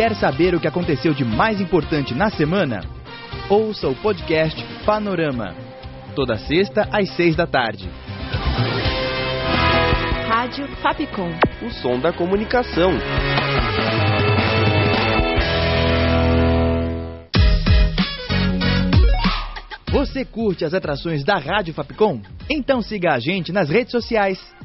Quer saber o que aconteceu de mais importante na semana? Ouça o podcast Panorama. Toda sexta às seis da tarde. Rádio Fapcom. O som da comunicação. Você curte as atrações da Rádio Fapcom? Então siga a gente nas redes sociais.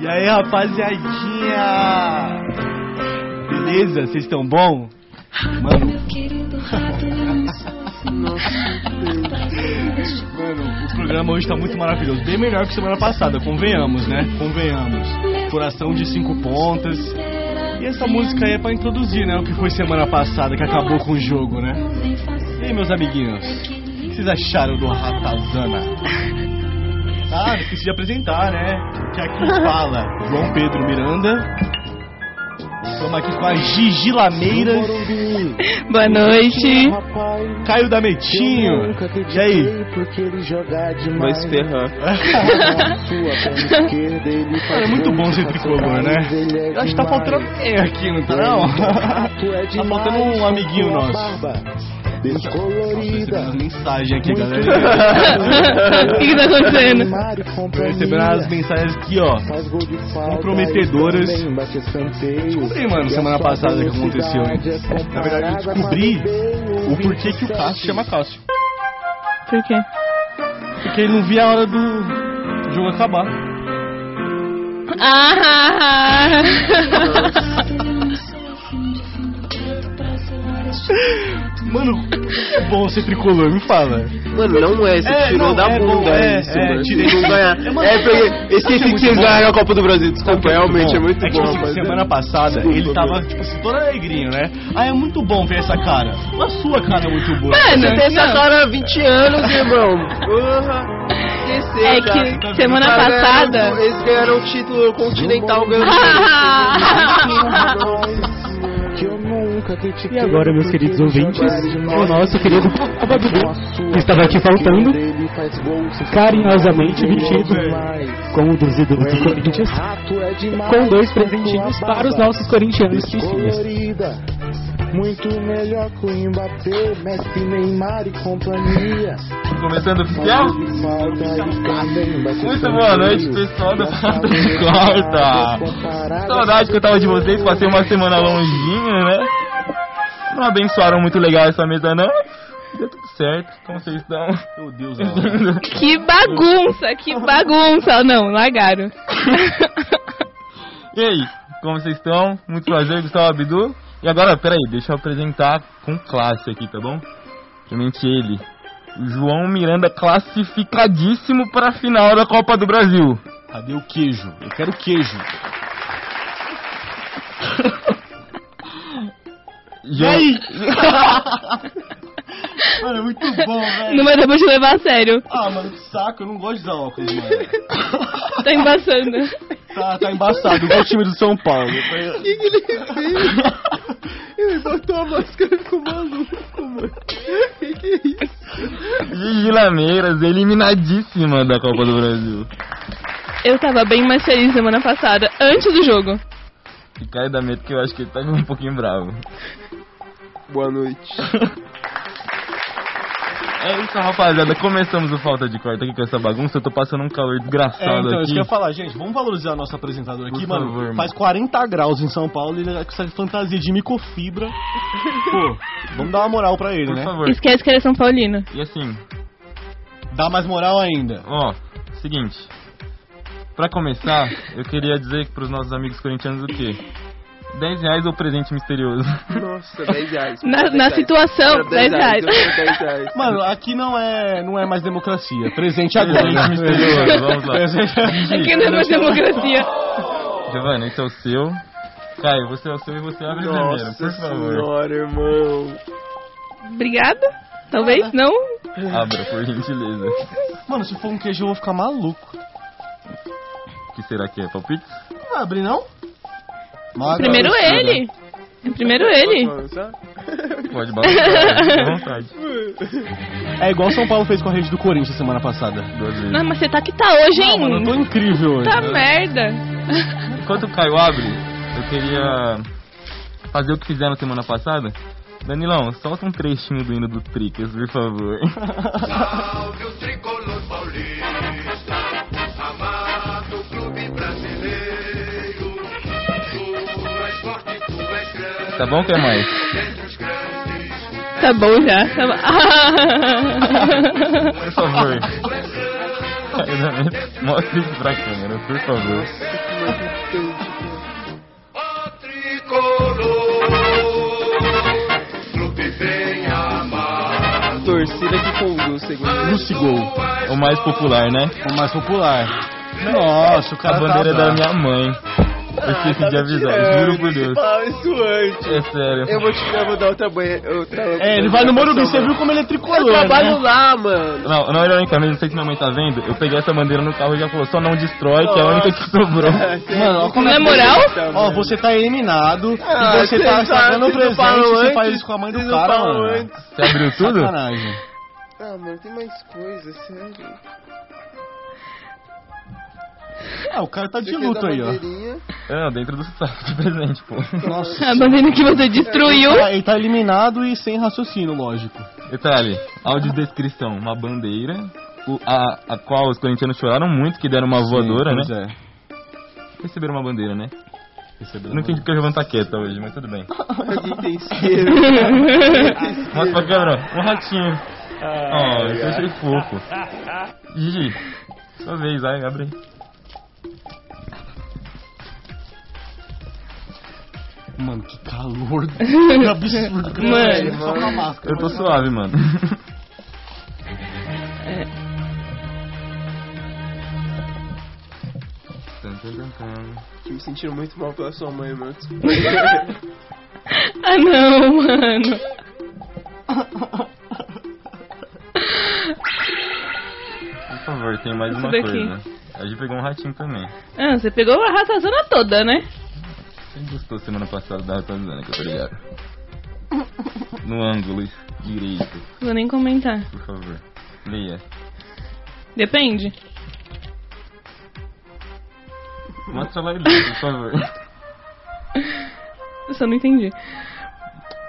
E aí, rapaziadinha? Beleza? Vocês estão bom? Mano. Mano, o programa hoje tá muito maravilhoso. Bem melhor que semana passada, convenhamos, né? Convenhamos. Coração de cinco pontas. E essa música aí é pra introduzir, né? O que foi semana passada, que acabou com o jogo, né? E aí, meus amiguinhos? O que vocês acharam do Ratazana? Ah, esqueci de apresentar, né? Que aqui fala João Pedro Miranda. Estamos aqui com a Gigi Lameiras, Boa noite. Caio da Metinho. E aí? Vai se ferrar. É muito bom ser tricolor, né? Eu acho que tá faltando alguém aqui, não tá não? Tá faltando um amiguinho nosso. Descolorida. As mensagens aqui, galera. O que, que tá acontecendo? Tô recebendo as mensagens aqui, ó. Comprometedoras. Descobri, mano, semana passada que aconteceu, hein? Na verdade, eu descobri o porquê que o Cássio chama Cássio. Por quê? Porque ele não via a hora do jogo acabar. Ah! Mano, é bom ser tricolor, me fala. Mano, não é, você É, tirou não, da é bunda bom, é, isso, é, mano. tirei. Não ganhar. É, mano, É, porque Sabe esqueci que é que muito vocês ganharam a Copa do Brasil. Desculpa, realmente é bom? muito é que, bom. tipo, mas- semana passada Desculpa, ele tava, tipo assim, todo alegrinho, né? Ah, é muito bom ver essa cara. A sua cara é muito boa. Mano, Você tem essa não. cara há 20 anos, irmão. Porra. Esqueceu É já. que semana Os caras passada. ganharam- Eles ganharam o título continental ganhando. E agora, meus queridos ouvintes, o nosso querido Babidu estava aqui faltando, carinhosamente vestido como um dos ídolos do Corinthians, com dois presentinhos para os nossos corintianos piscinhas. Muito melhor que o Mbappé, Messi, Neymar e companhia. Começando oficial? Muito boa noite, pessoal do Falta de Quarta. Saudade que eu tava de vocês, passei uma semana longinha, né? Não abençoaram muito legal essa mesa, não. Deu tudo certo. Como vocês estão? Meu Deus, Que bagunça, que bagunça. Não, largaram. E aí, como vocês estão? Muito prazer, Gustavo Abdu. E agora, peraí, deixa eu apresentar com classe aqui, tá bom? Primeiramente ele, João Miranda, classificadíssimo para a final da Copa do Brasil. Cadê o queijo? Eu quero queijo. E aí? mano, é muito bom, velho. Não vai dar pra te levar a sério. Ah, mano, que saco, eu não gosto de usar óculos, mano. Tá embaçando. Tá, tá embaçado, igual o time do São Paulo. O que, que ele fez? Ele botou a máscara e ficou maluco, mano. O que, que é isso? Gigi Lameiras, eliminadíssima da Copa do Brasil. Eu tava bem mais feliz semana passada, antes do jogo. Caio da Meto que eu acho que ele tá um pouquinho bravo. Boa noite. É isso, rapaziada. Começamos o Falta de Quarta aqui com essa bagunça. Eu tô passando um calor É, desgraçado então, isso aqui. que eu ia falar, gente, vamos valorizar nosso apresentador aqui, Por mano. favor, mano. faz 40 graus em São Paulo e ele é com essa fantasia de micofibra. Pô, vamos dar uma moral pra ele, Por né? favor. Esquece que ele é São Paulino. E assim, Dá mais moral ainda. ó, seguinte. Pra começar, eu queria dizer pros nossos amigos corintianos o quê? 10 reais ou presente misterioso? Nossa, 10 reais. Na- 10 na reais. situação, Era 10 reais. eu quero 10 reais. Mano, aqui não é, não é mais democracia. Presente agora. Presente misterioso, vamos lá. Presente- Aqui não é mais democracia. Giovanni, esse é o seu. Caio, você é o seu e você abre primeiro, Nossa por favor. senhora, irmão. Obrigada. Talvez não. Abra, por gentileza. Mano, se for um queijo eu vou ficar maluco. Que será que é? Palpite? Não abre não? Primeiro ele. Primeiro ele. Pode balançar, fica à vontade. É igual São Paulo fez com a rede do Corinthians semana passada. Duas vezes. Não, mas você tá que tá hoje, hein? Não, mano, eu tô incrível hoje. Tá merda. Enquanto o Caio abre, eu queria fazer o que fizeram semana passada. Danilão, solta um trechinho do hino do Tricas, por favor. Salve o tricolor Tá bom, quer mais? Entre os grandes, Tá bom já. Tá bom. Por favor. Mostre isso pra câmera, por favor. tricolor. Clube bem amado. Torcida que conduz, segundo. Lucigol, O mais popular, né? o mais popular. Nossa, o A cara bandeira tá da minha mãe. Eu esqueci de avisar, juro por Deus. Fala isso antes. É sério. Eu vou te eu vou dar outra banha. Outra, É, ele vai no Morumbi, você viu como ele é Eu tricolor, trabalho né? lá, mano. Não, não, ironicamente, não sei se minha mãe tá vendo. Eu peguei essa bandeira no carro e já falou, só não destrói, que é a única que sobrou. Mano, ó, como Na é que- moral? Ó, você tá eliminado Ah, e você tá vocês estragando o presente e você antes, faz isso com a mãe do cara, mano. antes. Você abriu tudo? Sacanagem. Ah, mano, tem mais coisa, sério. Ah, o cara tá de luto aí, ó. É, dentro do saco de presente, pô. Nossa. A bandeira que você destruiu. Ele tá, ele tá eliminado e sem raciocínio, lógico. Detalhe, audiodescrição, uma bandeira, o- a, a qual os corintianos choraram muito, que deram uma voadora, Pois né? é. Receberam uma bandeira, né? Receberam Eu não entendi porque a Giovanna tá quieta hoje, mas tudo bem. Alguém tem isqueiro. Mostra pra câmera, um ratinho. Oh, isso eu achei fofo. Gigi, sua vez, vai, abre aí. Mano, que calor. Que absurdo. que Mano. Só com a máscara. Eu tô suave, mano. Tan. Tô me sentindo muito mal pela sua mãe, mano. Ah, não, mano. Por favor, tem mais Isso uma daqui. coisa. A gente pegou um ratinho também. Ah, você pegou a ratazana toda, né? Quem gostou semana passada da eu tô ligado? No ângulo direito, Vou nem comentar. por favor. Leia. Depende. Mostra lá e leia, por favor. Eu só não entendi.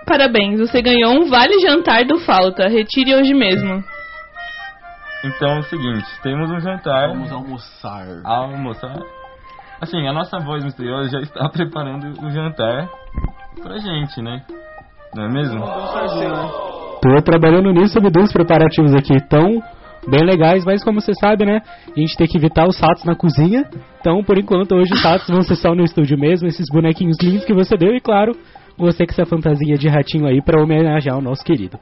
Parabéns, você ganhou um vale jantar do Falta. Retire hoje mesmo. Então é o seguinte, temos um jantar. Vamos almoçar. almoçar. Assim, a nossa voz misteriosa já está preparando o jantar pra gente, né? Não é mesmo? Tô trabalhando nisso, Bidu, os preparativos aqui estão bem legais, mas como você sabe, né, a gente tem que evitar os ratos na cozinha. Então, por enquanto, hoje os ratos vão ser só no estúdio mesmo, esses bonequinhos lindos que você deu e, claro, você com essa fantasia de ratinho aí pra homenagear o nosso querido.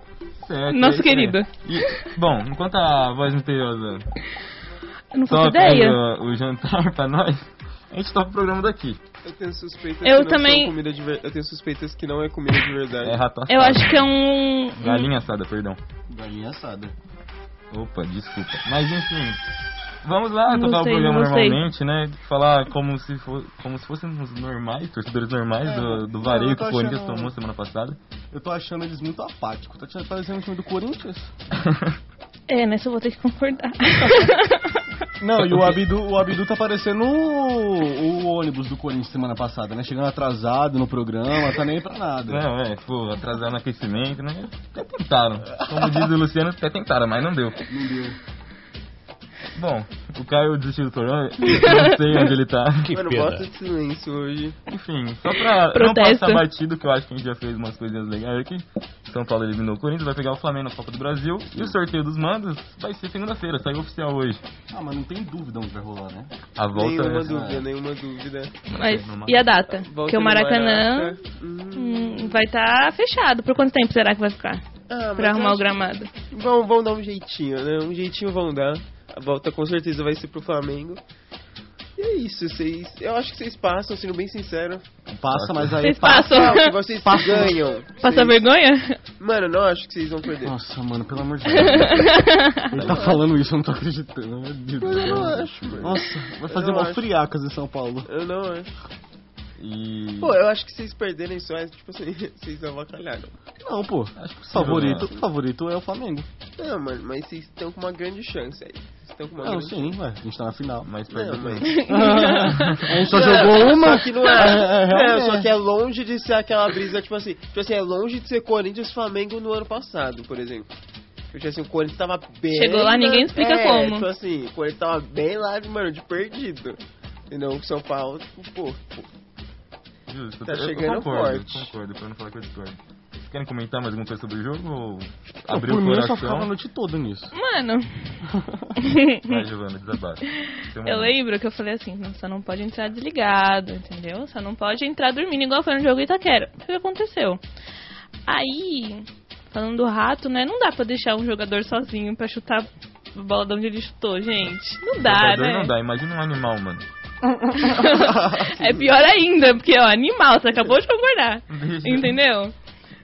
Certo, Nosso é querido. E, bom, enquanto a voz misteriosa Eu não faço ideia. o, o jantar pra nós, a gente toca o programa daqui. Eu tenho suspeitas Eu que também- não são comida de ver... Eu tenho suspeitas que não é comida de verdade. É rato assado. Eu acho que é um. Galinha assada, perdão. Galinha assada. Opa, desculpa. Mas enfim, vamos lá Não tocar sei, o programa não sei. normalmente, né? Falar como se, for, como se fôssemos normais, torcedores normais do, do vareio que o Corinthians achando- tomou semana passada. Eu tô achando eles muito apáticos. Tá te- parecendo o time do Corinthians. É, nessa eu vou ter que concordar. Não, e o Abdu, o Abdu tá parecendo o, o ônibus do Corinthians semana passada, né? Chegando atrasado no programa, tá nem pra nada. Não, é, pô, atrasar no aquecimento, né? Até tentaram. Como diz o Luciano, até tentaram, mas não deu. Não deu. Bom, o Caio desistiu do programa, não sei onde ele tá. Mano, bota de silêncio hoje. Enfim, só pra não Protesto. passar batido, que eu acho que a gente já fez umas coisinhas legais aqui. São Paulo eliminou o Corinthians, vai pegar o Flamengo na Copa do Brasil. E o sorteio dos mandos vai ser segunda-feira, saiu oficial hoje. Ah, mas não tem dúvida onde vai rolar, né? A volta Nenhuma é... dúvida, nenhuma dúvida. Mas e a data? Porque o no Maracanã Maraca. Hum. vai estar fechado. Por quanto tempo será que vai ficar? Ah, Pra arrumar o gramado. que Vão, vão dar um jeitinho, né? Um jeitinho vão dar. A volta com certeza vai ser pro Flamengo. E é isso, vocês. Eu acho que vocês passam, sendo bem sincero. Passa, mas aí Vocês passa. passam. Não, vocês ganham. Passa Vocês- vergonha? Mano, não acho que vocês vão perder. Nossa, mano, pelo amor de Deus. Ele tá falando isso, eu não tô acreditando. Meu Deus do Mas eu não céu. acho, mano. Nossa, vai fazer uma acho. friacas em São Paulo. Eu não acho. E. Pô, eu acho que vocês perderem só é tipo assim, vocês avacalharam. Não, pô. Acho que Favorito, sim, favorito é o Flamengo. Não, mano, mas vocês estão com uma grande chance aí. Vocês estão com uma Não, grande sim, ué, a gente tá na final. Mas Não, perdeu. mas... A gente só Não, jogou uma. Só que não é. É, é, não, só que é longe de ser aquela brisa, tipo assim. Tipo assim, é longe de ser Corinthians e Flamengo no ano passado, por exemplo. Tipo assim, o Corinthians tava bem. Chegou lá, ninguém explica é, como. Tipo assim, o Corinthians tava bem lá, mano, de perdido. Entendeu? O São Paulo, tipo, pô, pô. Justo, Tá eu- eu chegando concordo, forte. concordo, pra não falar que eu discordo. Vocês querem comentar mais alguma coisa sobre o jogo ou abrir Por o mim, eu só ficava a coração? noite toda nisso. Mano. Vai, Giovana, desabafa. Eu momento. lembro que eu falei assim, não, só não pode entrar desligado, entendeu? Só não pode entrar dormindo igual foi no jogo Itaquera. O que aconteceu? Aí, falando do rato, né? Não dá pra deixar um jogador sozinho pra chutar a bola de onde ele chutou, gente. Não dá, Jogador né? Não dá, imagina um animal, mano. é pior ainda, porque, ó, animal, você acabou de concordar. Entendeu?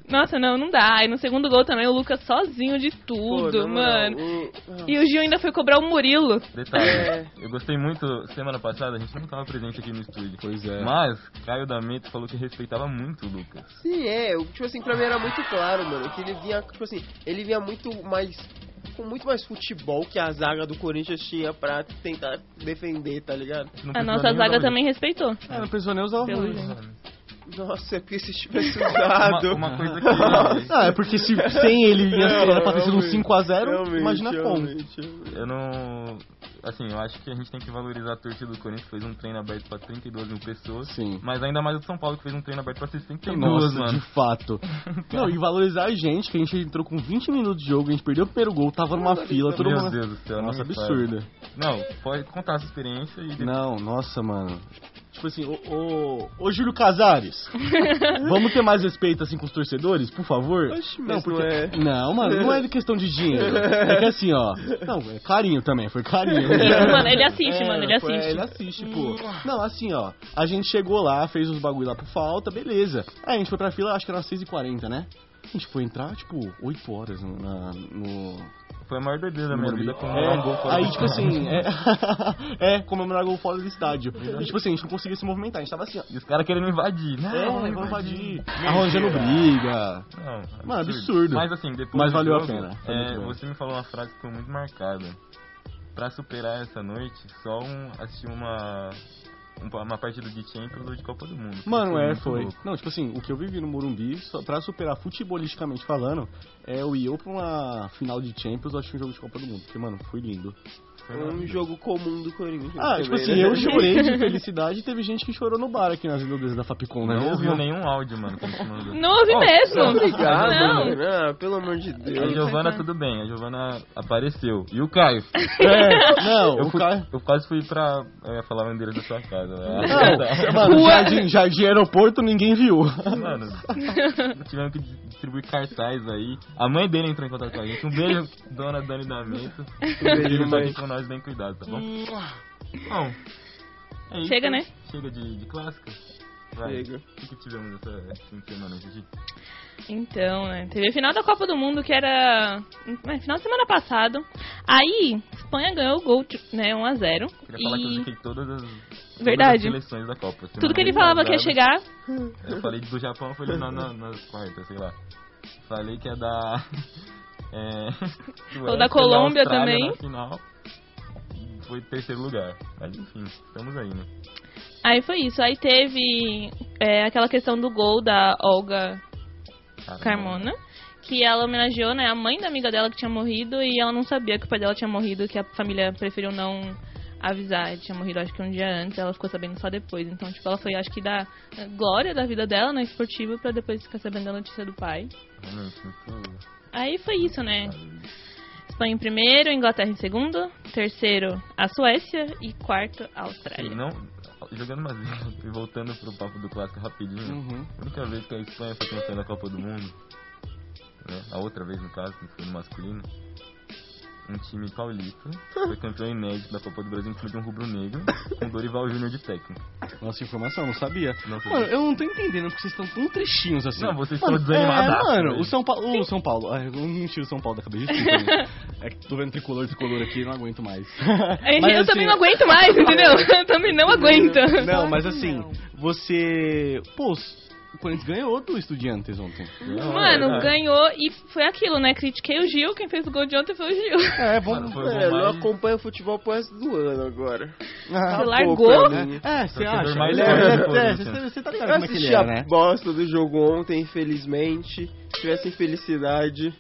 Nossa, não, não dá. Aí no segundo gol também o Lucas sozinho de Pô, tudo, moral, mano. o- E o Gil ainda foi cobrar o Murilo. Detalhe, É. eu gostei muito, semana passada a gente não tava presente aqui no estúdio. Pois é. Mas, Caio D'Ameto falou que respeitava muito o Lucas. Sim, é, tipo assim, pra mim era muito claro, mano, que ele vinha, tipo assim, ele vinha muito mais, com muito mais futebol que a zaga do Corinthians tinha pra tentar defender, tá ligado? A nossa zaga também respeitou. É, não precisou nem usar o Pelo. Nossa, é porque se tivesse usado... Uma, uma coisa que Ah, é porque se sem ele ia ser, era pra ter sido um Realmente, 5x0, realmente, imagina como. eu não. Assim, eu acho que a gente tem que valorizar a torcida do Corinthians, que fez um treino aberto pra 32 mil pessoas. Sim. Mas ainda mais o São Paulo, que fez um treino aberto pra 62, Nossa, mano. de fato. Não, e valorizar a gente, que a gente entrou com 20 minutos de jogo, a gente perdeu o primeiro gol, tava numa fila, todo Meu mundo... Deus do céu, Nossa, absurda. Não, pode contar essa experiência e depois Não, nossa, mano. Tipo assim, ô, ô, ô Júlio Casares, vamos ter mais respeito assim com os torcedores, por favor? Oxe, não, porque... não é... Não, mano, não é de questão de dinheiro. É que assim, ó. Não, é carinho também, foi carinho. Mano, ele assiste, É, mano, ele foi- assiste. ele assiste, pô. Não, assim, ó. A gente chegou lá, fez os bagulho lá pro falta, beleza. Aí a gente foi pra fila, acho que era umas 6h40, né? A gente foi entrar, tipo, 8 horas no. na- no foi a maior doideira da minha vida comemorar um gol é, fora Aí, tipo assim, é, é comemorar gol fora do estádio. E, tipo assim, a gente não conseguia se movimentar, a gente tava assim, ó. E os caras querendo invadir. Não, É, vamos invadir. Arranjando briga. Não, Mano, absurdo. Mas assim, depois Mas valeu a jogo, pena, foi é, você me falou uma frase que ficou muito marcada. Pra superar essa noite, só um, assistir uma, um- uma partida de Champions ou de Copa do Mundo. Mano, é, foi. louco. Não, tipo assim, o que eu vivi no Morumbi, só pra superar futebolisticamente falando, é eu ir eu pra uma final de Champions ou assistir um jogo de Copa do Mundo. Porque, mano, foi lindo. Foi Um jogo comum do Corinthians. Ah, também, tipo assim, né? eu chorei de felicidade e teve gente que chorou no bar aqui nas Ilhas da Fapcom, né? Não ouviu nenhum áudio, mano, a. Não ouvi Ó, mesmo. Obrigado, Não. mano. Ah, pelo amor de A Deus. Giovana, tudo bem, a Giovana apareceu. E o Caio? É, não, Eu, o fui, cara... eu quase fui pra eu ia falar endereço da sua casa. Não, mano, jardim, jardim aeroporto ninguém viu. Mano, tivemos que distribuir cartaz aí. A mãe dele entrou em contato com a gente. Um beijo, dona Dani Damento. beijo, mãe. Nós bem cuidado, tá bom? Bom, é isso. Chega, né? Chega de, de clássica. Vai. Chega. O que, que tivemos essa esse fim de semana, Gigi? Então, né? Teve a final da Copa do Mundo que era. é, final de semana passado. Aí, Espanha ganhou o gol, né? 1x0. Queria falar que eu E. ziquei todas as, todas Verdade. as seleções da Copa. Tudo que ele falava que ia chegar. Eu falei do Japão, foi eliminar na, nas quartas, sei lá. Falei que ia dar. É, Suécia da e Colômbia também. Na Foi terceiro lugar. Mas enfim, estamos aí, né? Aí foi isso. Aí teve é, aquela questão do gol da Olga Caramba. Carmona. Que ela homenageou, né, a mãe da amiga dela que tinha morrido e ela não sabia que o pai dela tinha morrido, que a família preferiu não avisar. Ele tinha morrido acho que um dia antes, ela ficou sabendo só depois. Então, tipo, ela foi, acho que, da glória da vida dela, né, esportiva, pra depois ficar sabendo da notícia do pai. Aí foi isso, né? Espanha em primeiro, Inglaterra em segundo, terceiro a Suécia e quarto a Austrália. Sim, não, jogando mais e voltando pro papo do clássico rapidinho. Uhum. A única vez que a Espanha foi campeã da Copa do Mundo, né, a outra vez no caso, que foi no masculino, um time paulista, foi campeão inédito da Copa do Brasil em cima de um rubro-negro, com Dorival Júnior de técnico. Nossa, informação, não sabia. Não. Mano, eu não tô entendendo porque vocês estão tão trechinhos assim. Não, vocês Mano, estão desanimadaços, É, mano, o São Paulo. O São Paulo. Ai, eu não tiro o São Paulo da cabeça. desculpa. É que tô vendo tricolor, tricolor aqui e não aguento mais. Eu Mas, assim, também não aguento mais, entendeu? Eu também não aguento. Não, mas assim, você. Pô, o Corinthians ganhou do Estudiantes ontem. Mano, ganhou e foi aquilo, né? Critiquei o Gil, quem fez o gol de ontem foi o Gil. É, vamos. É, eu não acompanho futebol pro resto do ano agora. Ah, Você largou? mim. É, você acha? mais Ele é, é, você, você tá ligado Eu como é que ele é, a né? bosta do jogo ontem, infelizmente. Se tivesse infelicidade.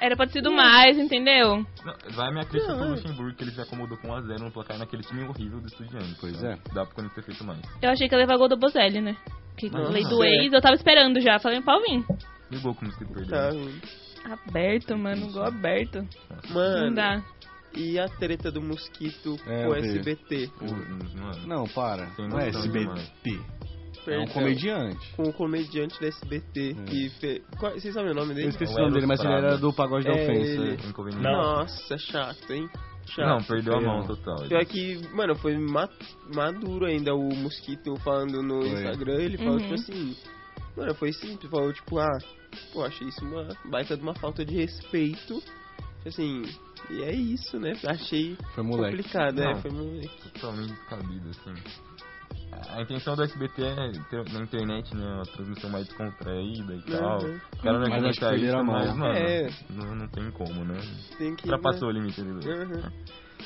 Era pra ter sido mais, entendeu? Não, vai a minha crítica pro Não. Luxemburgo, que ele se acomodou com 1x0 no placar naquele time horrível do Estudiantes. Pois Então, é. Dá pro Corinthians ter feito mais. Eu achei que ia levar gol do Bozelli, né? Que Nossa. lei do ex, eu tava esperando já. Falei, pau vim. E o gol como se perdeu. Tá. Aberto, mano, gol aberto. Não Mano, dá. e a treta do mosquito É, com o eu. SBT? Mano, Não, para. Sem Não é noção SBT. É um comediante. Com o comediante da SBT que fez. Qual- Vocês sabem o nome dele? Eu esqueci É o nome dele, mas ele era do pagode da É, ofensa. ele. Nossa, chato, hein? Chato. Não, perdeu a mão total. Pior que, mano, foi ma- maduro ainda o Mosquito falando no Foi. Instagram. Ele falou, Uhum. tipo assim. Mano, foi simples. Falou, tipo, ah, pô, achei isso uma baita de uma falta de respeito. Assim, e é isso, né? Achei Foi moleque. complicado, é, Não. foi moleque. Totalmente descabido, assim. A intenção do SBT é ter na internet, né, uma transmissão mais descontraída e tal. Uhum. O cara não é Mas acho que comentarista, mas, mano, É. não, não tem como, né? Tem que. Ultrapassou o limite ali. do- Uhum.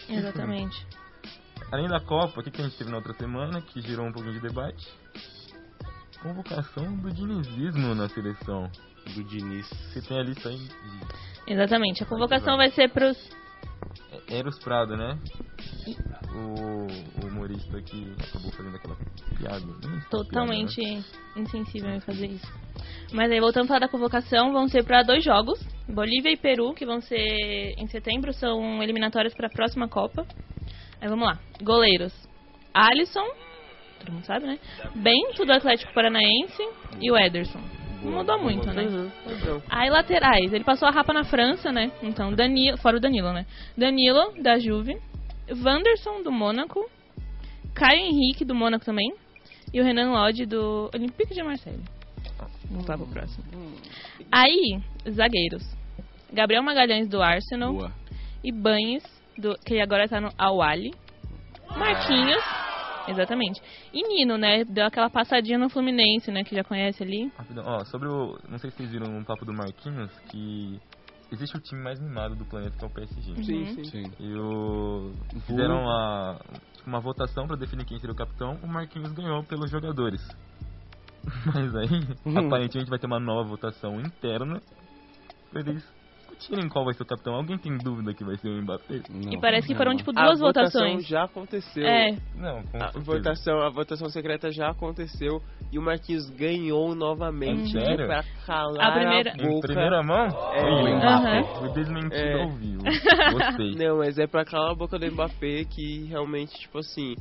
Exatamente. Além da Copa, o que, que a gente teve na outra semana, que gerou um pouquinho de debate? Convocação do dinizismo na seleção. Do Diniz. Você tem a lista aí de Exatamente. A convocação vai ser pros. Eros Prado, né? O, o humorista que acabou fazendo aquela piada. Sei Totalmente piada, né? insensível em fazer isso. Mas aí, voltando a falar da convocação, vão ser para dois jogos: Bolívia e Peru, que vão ser em setembro, são eliminatórias para a próxima Copa. Aí vamos lá: goleiros: Alisson, todo mundo sabe, né? Bento do Atlético Paranaense e o Ederson. Não mudou muito, né? Uhum. Então, Aí laterais, ele passou a rapa na França, né? Então, Danilo, fora o Danilo, né? Danilo, da Juve, Wanderson, do Mônaco, Caio Henrique, do Mônaco também, e o Renan Lodge, do Olympique de Marseille. Vamos lá pro próximo. Aí, zagueiros. Gabriel Magalhães, do Arsenal, Boa. e Banhes, do, que agora tá no Awali. Marquinhos, exatamente. E Nino, né? Deu aquela passadinha no Fluminense, né? Que já conhece ali. Rapidão, ó, sobre o. Não sei se vocês viram um papo do Marquinhos, que existe o time mais mimado do planeta, que é o PSG. sim, Uhum. sim. Sim. E o. Fizeram a, tipo, uma votação pra definir quem seria o capitão, o Marquinhos ganhou pelos jogadores. Mas aí, Hum. aparentemente vai ter uma nova votação interna eles discutirem qual vai ser o capitão. Alguém tem dúvida que vai ser o Mbappé? Não. E parece que foram, tipo, A duas votação votações. já aconteceu. É, Não, A votação, a votação secreta já aconteceu e o Marquinhos ganhou novamente. Uhum. Sério? Pra calar A primeira- a Em boca. primeira mão? É. Aham. Mbappé. Foi desmentido É. ao vivo. Gostei. Não, mas é pra calar a boca do Mbappé que realmente, tipo assim,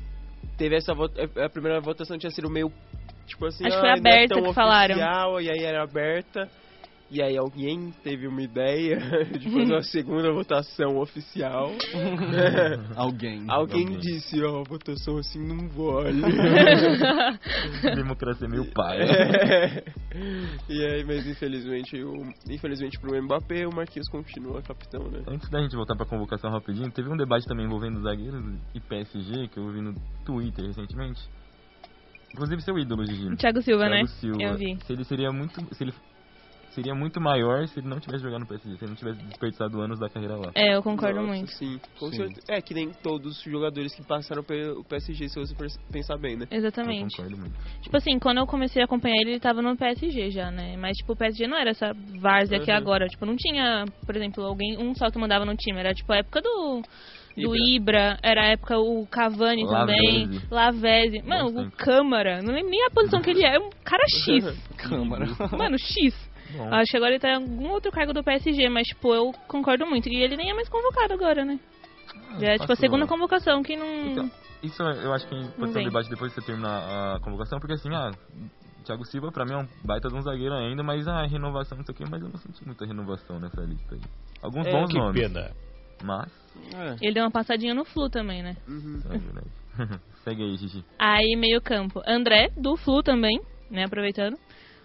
teve essa votação. A primeira votação tinha sido meio. Tipo assim, Acho que ah, foi é aberta tão que falaram. oficial, E aí era aberta. E aí alguém teve uma ideia de fazer uma segunda votação oficial. Alguém. Alguém Alguém. disse, ó, votação assim não vale. Democracia é meu pai. É. E aí, mas infelizmente, o, infelizmente pro Mbappé, o Marquinhos continua capitão, né? Antes da gente voltar pra convocação rapidinho, teve um debate também envolvendo zagueiros e PSG, que eu vi no Twitter recentemente. Inclusive seu ídolo, Gigi. Thiago Silva, Thiago né? Silva. Eu vi. Se ele seria muito. Se ele seria muito maior se ele não tivesse jogado no PSG, se ele não tivesse desperdiçado anos da carreira lá. É, eu concordo Nossa, muito. Sim, com Sim. certeza. É que nem todos os jogadores que passaram pelo PSG, se você pensar bem, né? Eu Exatamente. concordo muito. Tipo assim, quando eu comecei a acompanhar ele, ele tava no PSG já, né? Mas, tipo, o PSG não era essa várzea que é Uhum. agora. Tipo, não tinha, por exemplo, alguém, um só que mandava no time. Era, tipo, a época do... Do Ibra. Ibra, era a época o Cavani também, Lavezzi. Mano, o Bastante. Câmara, não lembro nem a posição que ele é, é um cara X. Câmara. Mano, X. Bom, Acho que agora ele tá em algum outro cargo do PSG, mas, tipo, eu concordo muito. E ele nem é mais convocado agora, né? Já é, tipo, a segunda convocação que não... Então, isso eu acho que pode ser um debate depois que você terminar a convocação, porque assim, ah, Thiago Silva pra mim é um baita de um zagueiro ainda, mas a renovação não sei o que, mas eu não senti muita renovação nessa lista aí. Alguns É, bons que nomes. Pena. Mas. Ele deu uma passadinha no Flu também, né? É verdade. Segue aí, Gigi. Aí, meio campo. André, do Flu também, né? Aproveitando.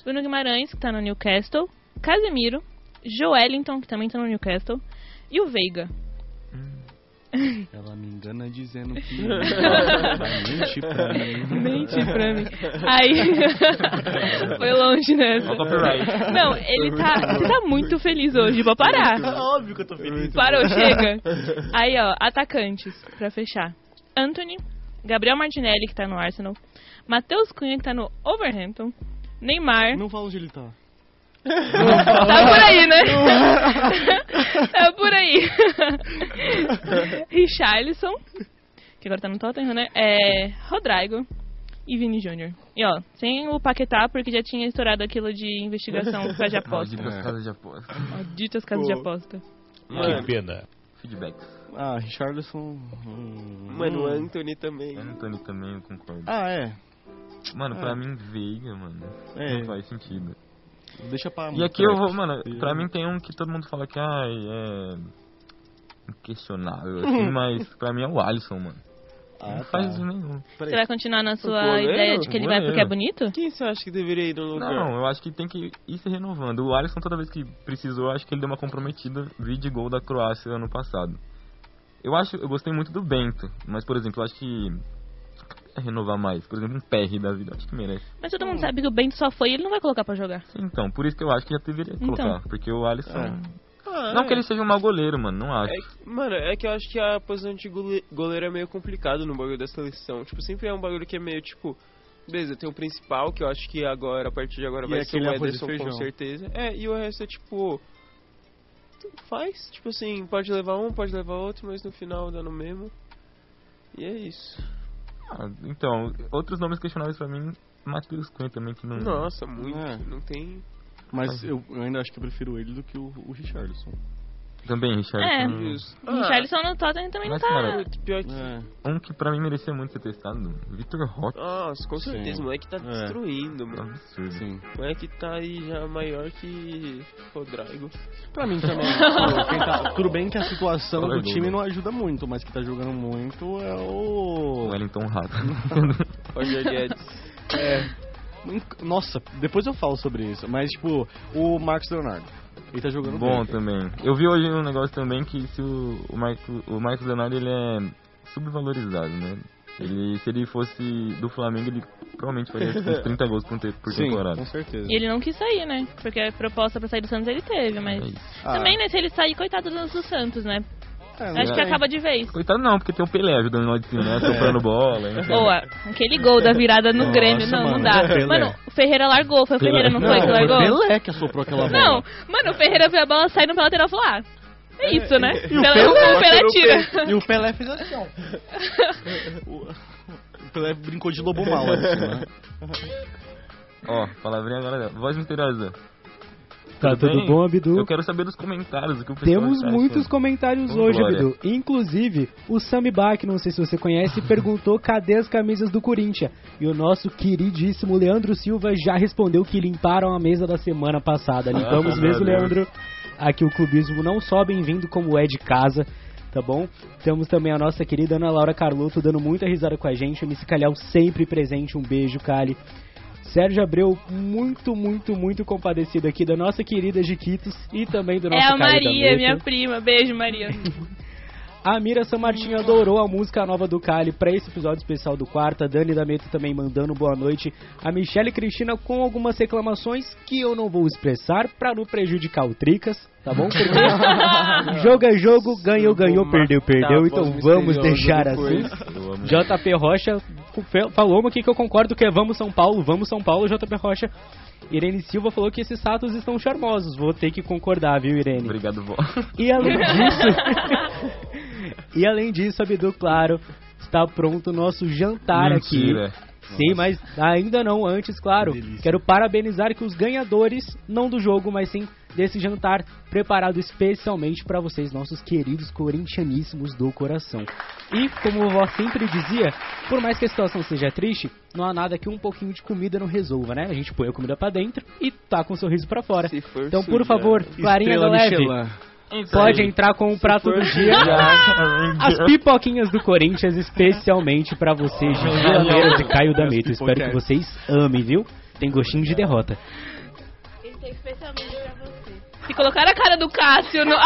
Bruno Guimarães, que tá no Newcastle. Casemiro. Joelinton, que também tá no Newcastle. E o Veiga. Ela me engana dizendo que vai mentir pra mim. Mente pra mim. Aí. Foi longe nessa. Não, ele tá, ele tá muito feliz hoje. Vou parar. Óbvio que eu tô feliz. Parou, chega. Aí, ó, atacantes, pra fechar. Anthony, Gabriel Martinelli, que tá no Arsenal. Matheus Cunha, que tá no Overhampton. Neymar. Não fala onde ele tá. Tá por aí, né? tá por aí. Richarlison, que agora tá no Tottenham, né? É, Rodrigo e Vini Jr. E ó, sem o Paquetá, porque já tinha estourado aquilo de investigação por causa de aposta. Malditas casas de aposta. Malditas casas de aposta. Mano. pena. Feedbacks. Ah, Richarlison. hum, Mano, o hum. Anthony também. Anthony também, eu concordo. Ah, é. Mano, É. pra mim, Veiga, mano. É. Não faz sentido. Deixa pra. E aqui eu vou, mano, pra mim tem um que todo mundo fala que ai, é. inquestionável, assim, mas pra mim é o Alisson, mano. Ah, não faz tá. nenhum. Você vai continuar na sua goleiro? ideia de que ele vai porque é bonito? Quem você acha que deveria ir no lugar? Não, eu acho que tem que ir se renovando. O Alisson, toda vez que precisou, eu acho que ele deu uma comprometida. Vi de gol da Croácia ano passado. Eu acho, eu gostei muito do Bento, mas, por exemplo, eu acho que. É Renovar mais. Por exemplo, um PR da vida, eu acho que merece. Mas todo mundo sabe que o Bento só foi e ele não vai colocar pra jogar. Então, por isso que eu acho que já deveria Então. colocar. Porque o Alisson. Ah, Não é. que ele seja um mau goleiro, mano, não acho. É que- mano, é que eu acho que a posição de gole- goleiro é meio complicado no bagulho da seleção. Tipo, sempre é um bagulho que é meio tipo. Beleza, tem o principal, que eu acho que agora, a partir de agora, E vai ser o Ederson com feijão. certeza. É, e o resto é tipo. Faz, tipo assim, pode levar um, pode levar outro, mas no final dá no mesmo. E é isso. Ah, então, outros nomes questionáveis pra mim, Matheus Cunha também, que não. Nossa, muito. É. Não tem. Mas eu, eu ainda acho que eu prefiro ele do que o, o Richarlison. Também, Richard. É. hum, O Richarlison no Tottenham também não Mas, tá... cara, Pior que. É. Um que pra mim merecia muito ser testado, Vitor Roque. Nossa, com Sim. certeza, o moleque tá É. destruindo, mano. Absurdo. Sim. O moleque tá aí já maior que Rodrigo. Pra mim também. Tá- tudo bem que a situação Olha do time não ajuda muito, mas que tá jogando muito é O o. Wellington Rato. Roger Guedes. É. Nossa, depois eu falo sobre isso. Mas, tipo, o Marcos Leonardo. Ele tá jogando Bom bem. também. Eu vi hoje um negócio também que se o, o, Marco, o Marcos Leonardo ele é subvalorizado, né? Ele, se ele fosse do Flamengo, ele provavelmente faria uns 30 gols por, te- por Sim, temporada. com certeza. E ele não quis sair, né? Porque a proposta pra sair do Santos ele teve, mas... É. Ah. Também, né, se ele sair, coitado do do Santos, né? É, Acho que é. acaba de vez. Coitado não, porque tem o Pelé ajudando nós de cima, né? Soprando bola. Então. Ou a- aquele gol da virada no Nossa, Grêmio, não, não mano, dá. Pelé. Mano, o Ferreira largou, foi o Ferreira, não, foi que foi largou? Pelé que assoprou aquela bola. Não, mano, o Ferreira viu a bola saindo pela lateral e falou, ah, é isso, né? E o Pelé, Pelé, o Pelé tira. E o Pelé fez assim, ó. O o Pelé brincou de lobo mal assim, né? Ó, palavrinha agora. Voz misteriosa. Tá tudo bem? bom, Abdu? Eu quero saber dos comentários que o Temos muitos comentários hoje, embora. Abdu. Inclusive, o Sami Bach, não sei se você conhece, perguntou cadê as camisas do Corinthians. E o nosso queridíssimo Leandro Silva já respondeu que limparam a mesa da semana passada. Limpamos Ah, mesmo. Leandro. Aqui o clubismo não só bem-vindo como é de casa. Tá bom? Temos também a nossa querida Ana Laura Carlotto dando muita risada com a gente. O MC Calhau sempre presente. Um beijo, Cali. Sérgio Abreu, muito, muito, muito compadecido aqui da nossa querida Jiquitos e também do nosso É a Maria, minha prima. Beijo, Maria. A Mira San Martinho adorou a música nova do Cali pra esse episódio especial do quarta. A Dani da Meta também mandando boa noite. A Michelle Cristina com algumas reclamações que eu não vou expressar pra não prejudicar o Tricas, tá bom? Porque jogo é jogo, ganhou, ganhou, perdeu, perdeu. Então vamos deixar assim. JP Rocha falou uma aqui que eu concordo que é vamos São Paulo, vamos São Paulo, JP Rocha. Irene Silva falou que esses status estão charmosos. Vou ter que concordar, viu, Irene? Obrigado, vó. E além disso, e além disso, Abdu, claro, está pronto o nosso jantar Mentira. aqui. Sim, mas ainda não, antes, claro. Quero parabenizar que os ganhadores, não do jogo, mas sim desse jantar preparado especialmente para vocês, nossos queridos corintianíssimos do coração. E, como a vovó sempre dizia, por mais que a situação seja triste, não há nada que um pouquinho de comida não resolva, né? A gente põe a comida pra dentro e tá com o sorriso pra fora. Se for Então, por favor, Clarinha Estrela do Leve, Michelin. Então, pode entrar com o prato do dia. As pipoquinhas do Corinthians, especialmente pra vocês, Gigi Lameiras e Caio D'Ameto. Espero que vocês amem, viu? Tem gostinho de derrota. Esse é especialmente pra você. Se colocar a cara do Cássio no.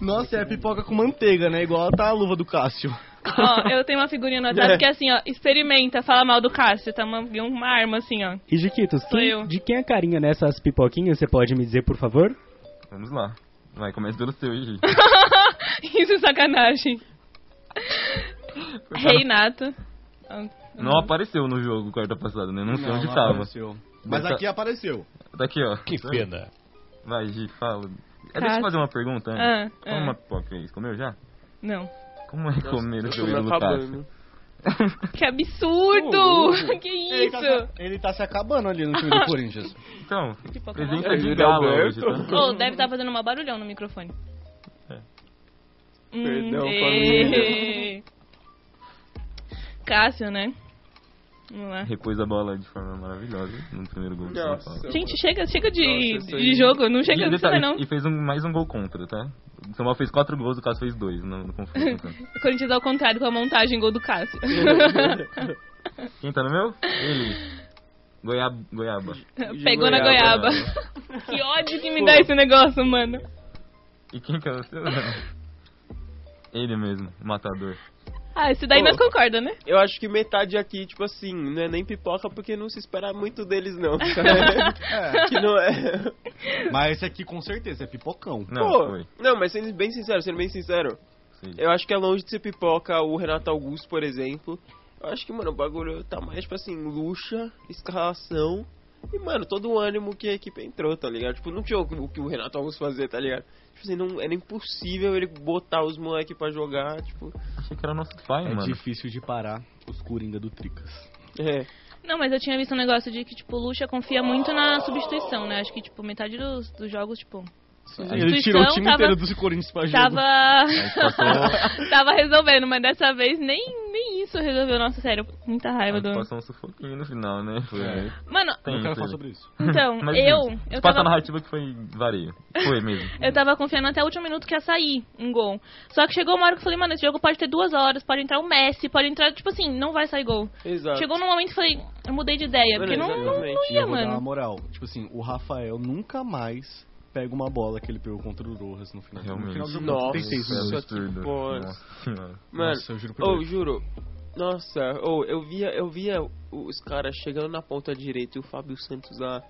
Nossa, é pipoca com manteiga, né? Igual tá a luva do Cássio. Ó, eu tenho uma figurinha no WhatsApp que é assim, ó. Experimenta, fala mal do Cássio. Tá uma, uma arma assim, ó. E Jiquitos, quem- de quem é a carinha nessas pipoquinhas, você pode me dizer, por favor? Vamos lá. Vai, começa pelo seu, Gigi. Isso é sacanagem. Reinato. Não apareceu no jogo quarta passada, né? Não sei onde não tava. apareceu. Mas aqui tá- apareceu. Daqui, ó. Que pena. Vai, Gi, fala. É, Cássio. deixa eu fazer uma pergunta antes. Ah, Como ah. uma pipoca é isso? Comeu já? Não. Como é comer o Cássio? acabando. Que absurdo! Ô, que Ele isso? tá, ele tá se acabando ali no time do Corinthians. Então, presença de É, Alberto. hoje, tá? Oh, deve estar fazendo um barulhão no microfone. É. Hum, Perdão, ê. família. Cássio, né? Vamos lá. Repôs a bola de forma maravilhosa no primeiro gol do São Nossa. Paulo. Gente, chega, chega de, Nossa, de jogo, não chega de detalhe, não. e fez um- mais um gol contra, tá? O São Paulo fez quatro gols, o Cássio fez dois no, no confronto. O Corinthians ao contrário com a montagem gol do Cássio. Quem tá no meu? Ele. Goiaba. Goiaba. Pegou na goiaba. que ódio que me dá esse negócio, mano. E quem que é o seu? Ele mesmo, o matador. Ah, esse daí nós concorda, né? Eu acho que metade aqui, tipo assim, não é nem pipoca porque não se espera muito deles, não. É. que não é. Mas esse aqui com certeza é pipocão. Não, Pô, foi. não, mas sendo bem sincero, sendo bem sincero, Sim. eu acho que é longe de ser pipoca o Renato Augusto, por exemplo. Eu acho que, mano, o bagulho tá mais, tipo assim, luxa, escalação. E, mano, todo o ânimo que a equipe entrou, tá ligado? Tipo, não tinha o que o Renato Augusto fazer, tá ligado? Tipo assim, não, era impossível ele botar os moleques pra jogar, tipo. Achei que era nosso pai, É mano. difícil de parar os Coringa do Tricas. É. Não, mas eu tinha visto um negócio de que, tipo, o Lucha confia muito na substituição, né? Acho que, tipo, metade dos, dos jogos, tipo... Ele tirou o time tava- inteiro dos Corinthians pra jogo. Tava. tava resolvendo, mas dessa vez nem isso resolveu. Nossa, sério, muita raiva Mas do. passou um sufoquinho no final, né? Foi. É. Mano, Tem Eu quero falar sobre isso. então, Mas, eu. gente, Eu Passa a tava, narrativa que foi vareio. Foi mesmo. eu tava confiando até o último minuto que ia sair um gol. Só que chegou uma hora que eu falei, mano, esse jogo pode ter duas horas, pode entrar o Messi, pode entrar, tipo assim, não vai sair gol. Exato. Chegou num momento que eu falei, eu mudei de ideia, Mano, porque não, não, não ia, eu vou dar uma mano. moral. Tipo assim, o Rafael nunca mais pega uma bola que ele pegou contra o Rojas no final, no final do jogo. Nossa. 36 Foi minutos. Nossa. Mano, Nossa, eu juro por Ô, Deus. juro. Nossa, ô, eu via, eu via os caras chegando na ponta direita e o Fábio Santos lá.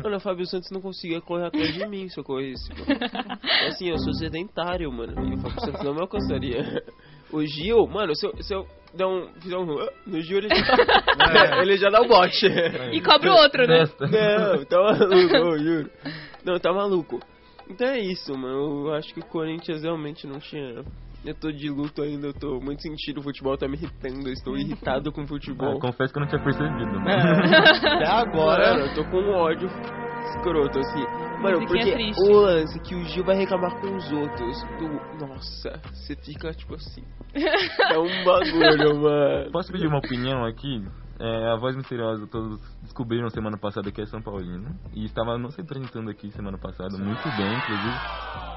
Mano, o Fábio Santos não conseguia correr atrás de mim se eu corresse, mano. Assim, eu sou sedentário, mano. E o Fábio Santos não me alcançaria. O Gil, mano, se eu, se eu der um, fizer um. No Gil ele já, ele já dá o bote. E cobra o outro, né? Não, tá maluco, ô, juro. Não, tá maluco. Então é isso, mano. Eu acho que o Corinthians realmente não tinha. Eu tô de luto ainda, eu tô muito sentido. O futebol tá me irritando, eu estou irritado com o Ah, futebol. confesso que eu não tinha percebido. Até agora, eu tô com um ódio escroto, assim. Mano, Musiquinha porque triste. o lance que o Gil vai reclamar com os outros. Do... Nossa, você fica tipo assim. É um bagulho, mano. Posso pedir uma opinião aqui? É, a voz misteriosa todos descobriram semana passada que é São Paulino. E estava nos representando aqui semana passada, muito bem, inclusive.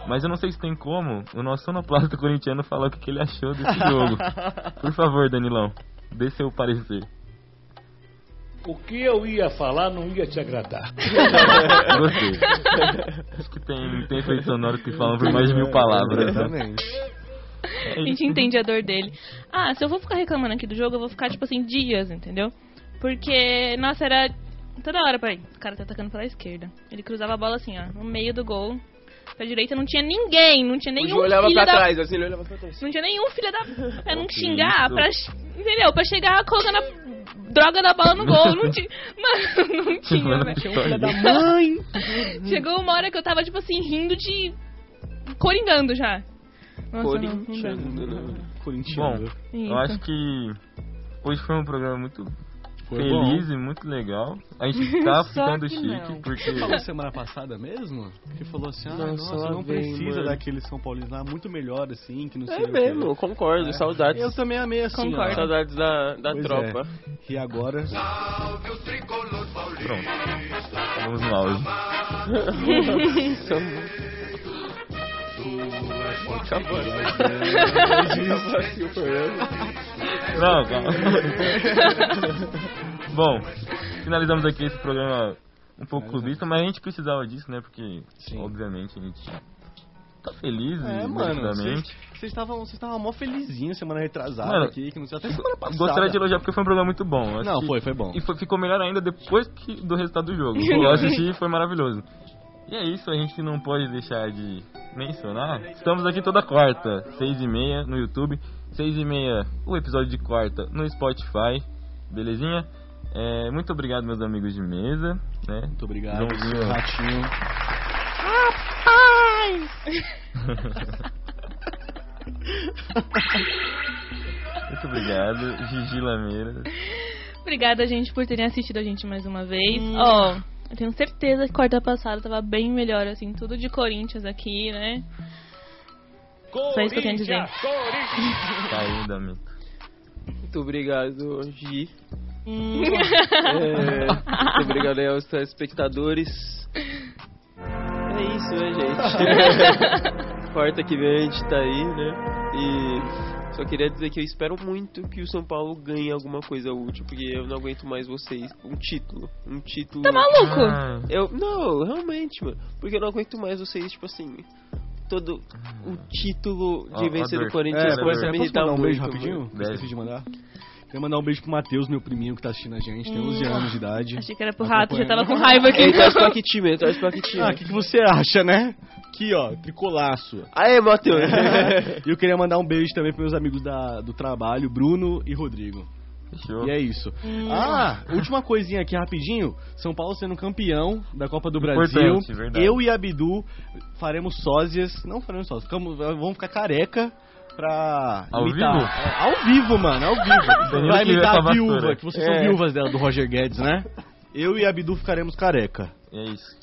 Mas eu não sei se tem como o nosso sonoplasta corintiano falar o que, que ele achou desse jogo. Por favor, Danilão, dê seu parecer. O que eu ia falar não ia te agradar. Gostei. Acho que tem, tem efeitos sonoros que falam por mais de mil palavras. Né? A gente entende a dor dele. Ah, se eu vou ficar reclamando aqui do jogo, eu vou ficar, tipo assim, dias, entendeu? Porque, nossa, era toda hora, peraí, o cara tá atacando pela esquerda. Ele cruzava a bola assim, ó, no meio do gol. Pra direita não tinha ninguém, não tinha O nenhum Gil olhava filho pra da... trás, assim, ele olhava pra trás. Não tinha nenhum filho da... Pra não xingar, pra... Entendeu? Pra chegar colocando a droga da bola no gol. Não tinha... Mano, não tinha, velho. que filha da mãe! Chegou uma hora que eu tava, tipo assim, rindo de... Coringando já. Nossa, não, não dá. Bom, eu acho que hoje foi um programa muito Foi feliz bom. e muito legal. A gente tá ficando que chique, não. porque... Você falou semana passada mesmo? Que falou assim, ah, Nossa, nossa, não vem, precisa mano. daquele São Paulino lá, muito melhor assim, que não sei É o mesmo, eu concordo, É. saudades. Eu também amei assim, Concordo. ó. Saudades da, da Pois tropa. é. E agora... Pronto. Vamos no áudio. Acabou. Não, calma. Bom, finalizamos aqui esse programa um pouco clubista, mas a gente precisava disso, né? Porque, obviamente, a gente tá feliz É, mano, vocês estavam mó felizinhos semana retrasada Mano, aqui, que não sei, até semana passada. Gostaria de elogiar porque foi um programa muito bom. Não, assisti- foi, foi bom. E foi- ficou melhor ainda depois que, do resultado do jogo. Eu assisti e foi maravilhoso. E é isso, a gente não pode deixar de mencionar. Estamos aqui toda quarta, seis e meia no YouTube, seis e meia o episódio de quarta no Spotify, belezinha? É, muito obrigado meus amigos de mesa, né? Muito obrigado, Joãozinho. ratinho. muito obrigado, Gigi Lameira. Obrigada, gente, por terem assistido a gente mais uma vez. Ó, eu tenho certeza que quarta passada tava bem melhor, assim, tudo de Corinthians aqui, né? Só isso que eu tenho a dizer. Tá Dami. Muito obrigado, Gi. Hum. É, muito obrigado aí aos telespectadores. É isso, né, gente? Quarta que vem a gente tá aí, né? E só queria dizer que eu espero muito que o São Paulo ganhe alguma coisa útil, porque eu não aguento mais vocês. Um título. Um título. Tá maluco? Ah, Eu, não, realmente, mano. Porque eu não aguento mais vocês, tipo assim. Todo o título de ó, vencer do Corinthians É, começa a me irritar mandar um beijo rapidinho? Deve. Esqueci de mandar. Queria mandar um beijo pro Matheus, meu priminho que tá assistindo a gente, tem 11 Hum. anos de idade. Achei que era pro rato, já tava com raiva aqui. Ele traz pra que time? Ele traz pra que time? Ah, o que, que você acha, né? Aqui, ó, tricolaço. Aê, Matheus! E eu queria mandar um beijo também pros meus amigos da, do trabalho, Bruno e Rodrigo. Fechou. E é isso. Hum. Ah, última coisinha aqui rapidinho. São Paulo sendo campeão da Copa do Brasil. Verdade. Eu e Abdu faremos sósias. Não faremos sósias, ficamos- vamos ficar careca pra Ao imitar. vivo? É, ao vivo, mano, ao vivo. Vai imitar a a viúva, vassoura. que vocês É. são viúvas dela, do Roger Guedes, né? Eu e Abdu ficaremos careca. É isso.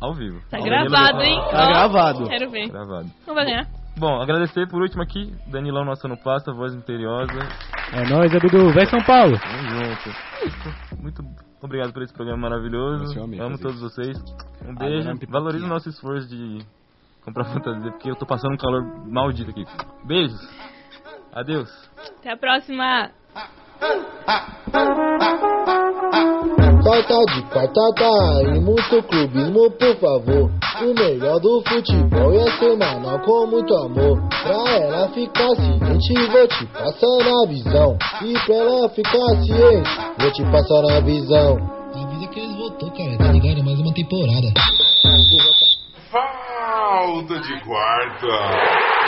Ao vivo. Tá Ao gravado, vivo. hein? Tá Ó, gravado. Quero ver. Gravado. Não vai ganhar. Bom, agradecer por último aqui, Danilão Nossa no Pasta, voz misteriosa. É nóis, Abdu. Vai São Paulo. Tamo junto. Muito obrigado por esse programa maravilhoso. É amigo, Amo todos vocês. Um Agora beijo. é. Valorize o nosso esforço de comprar fantasia, porque eu tô passando um calor maldito aqui. Beijos. Adeus. Até a próxima. Quarta de quartada e muito clubismo, por favor. O melhor do futebol é semanal com muito amor. Pra ela ficar ciente, vou te passar na visão. E pra ela ficar ciente, vou te passar na visão. Avisa que eles voltou, cara, tá ligado? É mais uma temporada. Falta de quarta.